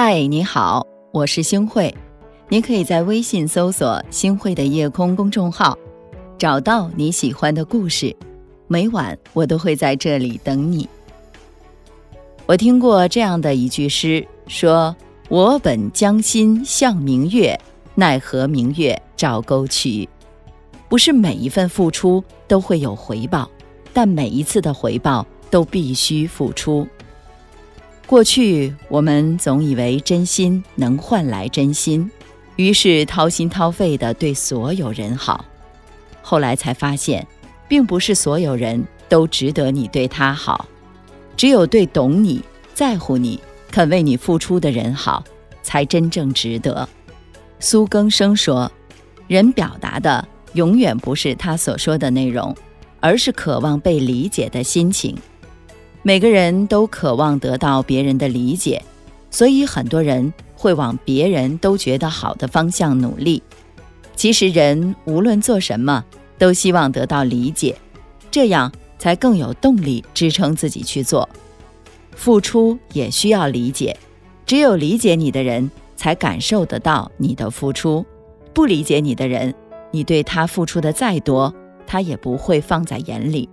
嗨，你好，我是星慧。你可以在微信搜索“星慧的夜空”公众号，找到你喜欢的故事。每晚我都会在这里等你。我听过这样的一句诗，说：“我本将心向明月，奈何明月照沟渠。”不是每一份付出都会有回报，但每一次的回报都必须付出。过去我们总以为真心能换来真心，于是掏心掏肺的对所有人好。后来才发现，并不是所有人都值得你对他好，只有对懂你、在乎你、肯为你付出的人好，才真正值得。苏更生说：“人表达的永远不是他所说的内容，而是渴望被理解的心情。”每个人都渴望得到别人的理解，所以很多人会往别人都觉得好的方向努力。其实，人无论做什么，都希望得到理解，这样才更有动力支撑自己去做。付出也需要理解，只有理解你的人，才感受得到你的付出；不理解你的人，你对他付出的再多，他也不会放在眼里。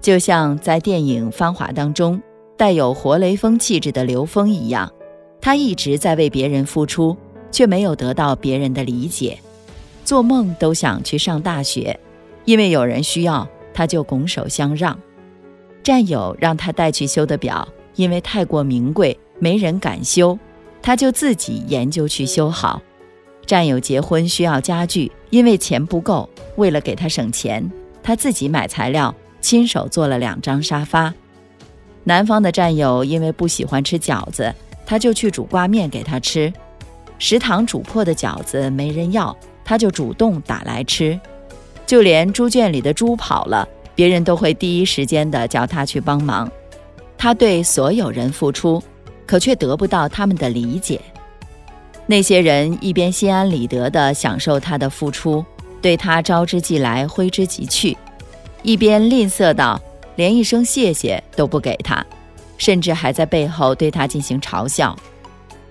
就像在电影《芳华》当中带有活雷锋气质的刘峰一样，他一直在为别人付出，却没有得到别人的理解。做梦都想去上大学，因为有人需要，他就拱手相让。战友让他带去修的表，因为太过名贵，没人敢修，他就自己研究去修好。战友结婚需要家具，因为钱不够，为了给他省钱，他自己买材料。亲手做了两张沙发。南方的战友因为不喜欢吃饺子，他就去煮挂面给他吃。食堂煮破的饺子没人要，他就主动打来吃。就连猪圈里的猪跑了，别人都会第一时间的叫他去帮忙。他对所有人付出，可却得不到他们的理解。那些人一边心安理得地享受他的付出，对他招之即来，挥之即去。一边吝啬到连一声谢谢都不给他，甚至还在背后对他进行嘲笑。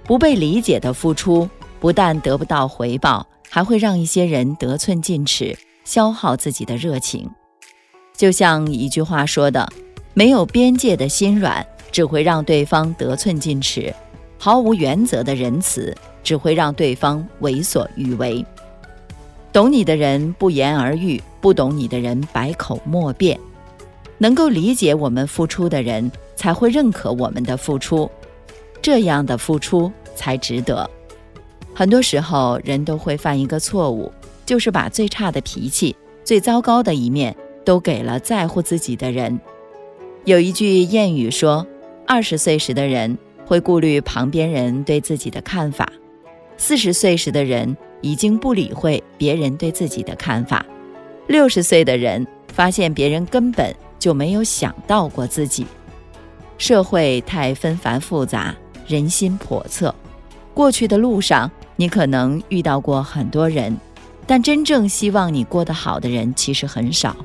不被理解的付出，不但得不到回报，还会让一些人得寸进尺，消耗自己的热情。就像一句话说的：“没有边界的心软，只会让对方得寸进尺；毫无原则的仁慈，只会让对方为所欲为。”懂你的人不言而喻，不懂你的人百口莫辩。能够理解我们付出的人，才会认可我们的付出，这样的付出才值得。很多时候，人都会犯一个错误，就是把最差的脾气、最糟糕的一面都给了在乎自己的人。有一句谚语说：“二十岁时的人会顾虑旁边人对自己的看法，四十岁时的人。”已经不理会别人对自己的看法。六十岁的人发现别人根本就没有想到过自己。社会太纷繁复杂，人心叵测。过去的路上，你可能遇到过很多人，但真正希望你过得好的人其实很少。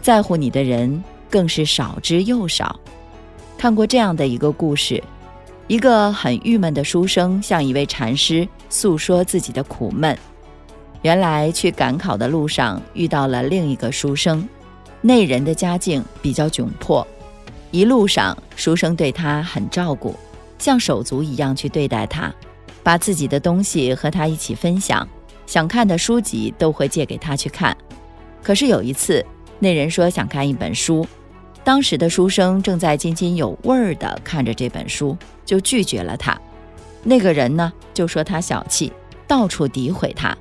在乎你的人更是少之又少。看过这样的一个故事。一个很郁闷的书生向一位禅师诉说自己的苦闷。原来去赶考的路上遇到了另一个书生，那人的家境比较窘迫。一路上，书生对他很照顾，像手足一样去对待他，把自己的东西和他一起分享，想看的书籍都会借给他去看。可是有一次，那人说想看一本书。当时的书生正在津津有味儿地看着这本书，就拒绝了他。那个人呢，就说他小气，到处诋毁他。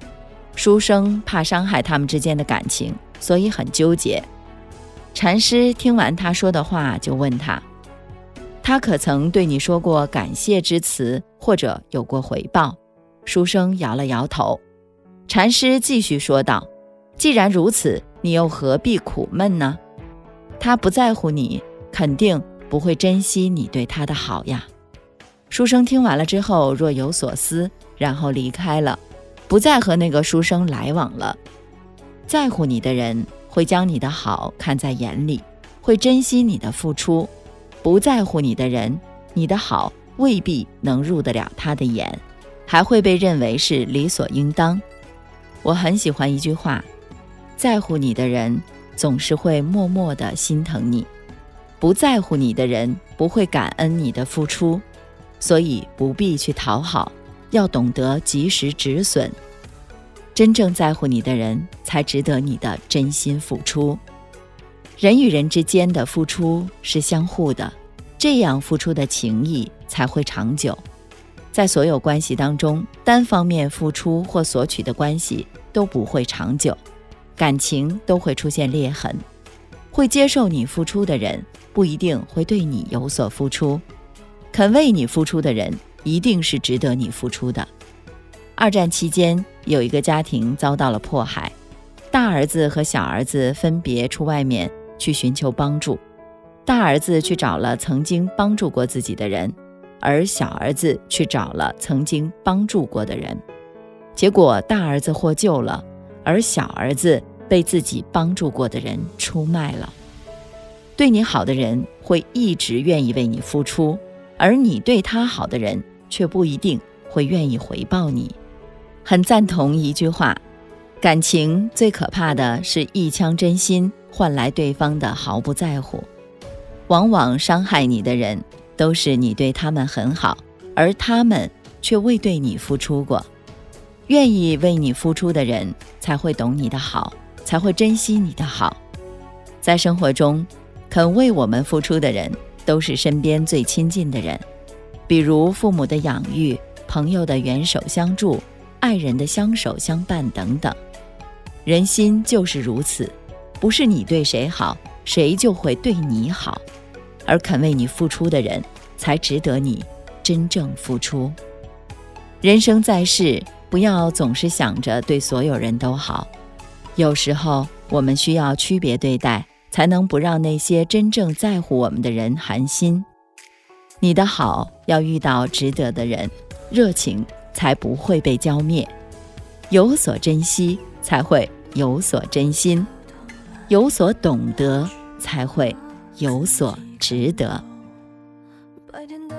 书生怕伤害他们之间的感情，所以很纠结。禅师听完他说的话，就问他：“他可曾对你说过感谢之词，或者有过回报？”书生摇了摇头。禅师继续说道：“既然如此，你又何必苦闷呢？”他不在乎你，肯定不会珍惜你对他的好呀。书生听完了之后若有所思，然后离开了，不再和那个书生来往了。在乎你的人会将你的好看在眼里，会珍惜你的付出；不在乎你的人，你的好未必能入得了他的眼，还会被认为是理所应当。我很喜欢一句话：在乎你的人总是会默默地心疼你，不在乎你的人不会感恩你的付出，所以不必去讨好，要懂得及时止损。真正在乎你的人，才值得你的真心付出。人与人之间的付出是相互的，这样付出的情谊才会长久。在所有关系当中，单方面付出或索取的关系都不会长久，感情都会出现裂痕。会接受你付出的人，不一定会对你有所付出；肯为你付出的人，一定是值得你付出的。二战期间，有一个家庭遭到了迫害，大儿子和小儿子分别出外面去寻求帮助。大儿子去找了曾经帮助过自己的人，而小儿子去找了曾经帮助过的人。结果，大儿子获救了，而小儿子被自己帮助过的人出卖了。对你好的人会一直愿意为你付出，而你对他好的人却不一定会愿意回报你。很赞同一句话：感情最可怕的是一腔真心换来对方的毫不在乎。往往伤害你的人，都是你对他们很好，而他们却未对你付出过。愿意为你付出的人，才会懂你的好，才会珍惜你的好。在生活中，肯为我们付出的人，都是身边最亲近的人，比如父母的养育，朋友的援手相助。爱人的相守相伴等等，人心就是如此，不是你对谁好，谁就会对你好，而肯为你付出的人，才值得你真正付出。人生在世，不要总是想着对所有人都好，有时候我们需要区别对待，才能不让那些真正在乎我们的人寒心。你的好要遇到值得的人，热情。才不会被浇灭，有所珍惜才会有所真心，有所懂得才会有所值得。白天的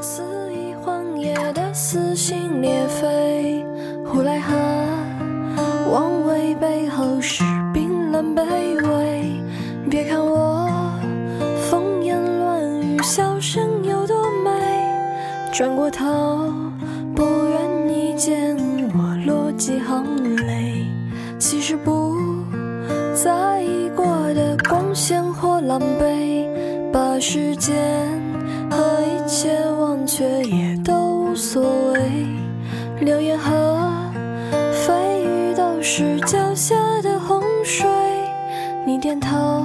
肆意荒野的撕心裂肺，呼来河望为背后是冰冷卑转过头。不愿你见我落几行泪，其实不在意过的光鲜或狼狈，把时间和一切忘却也都无所谓。流言和蜚语都是脚下的洪水，你点头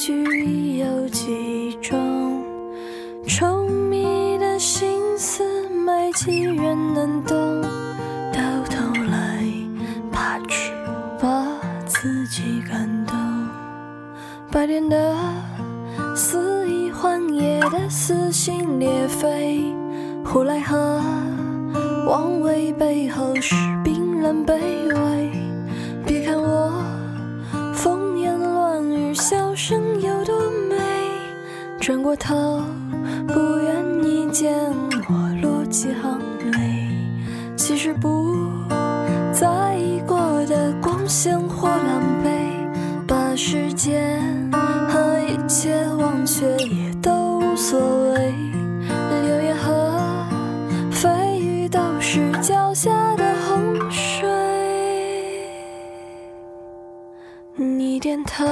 句有几种，稠密的心思没几人能懂，到头来怕只把自己感动。白天的肆意欢夜的撕心裂肺，胡来河望为背后是冰冷卑微。转过头，不愿你见我落几行泪。其实不在意过的光鲜或狼狈，把时间和一切忘却也都无所谓。流言和蜚语都是脚下的洪水。你点头。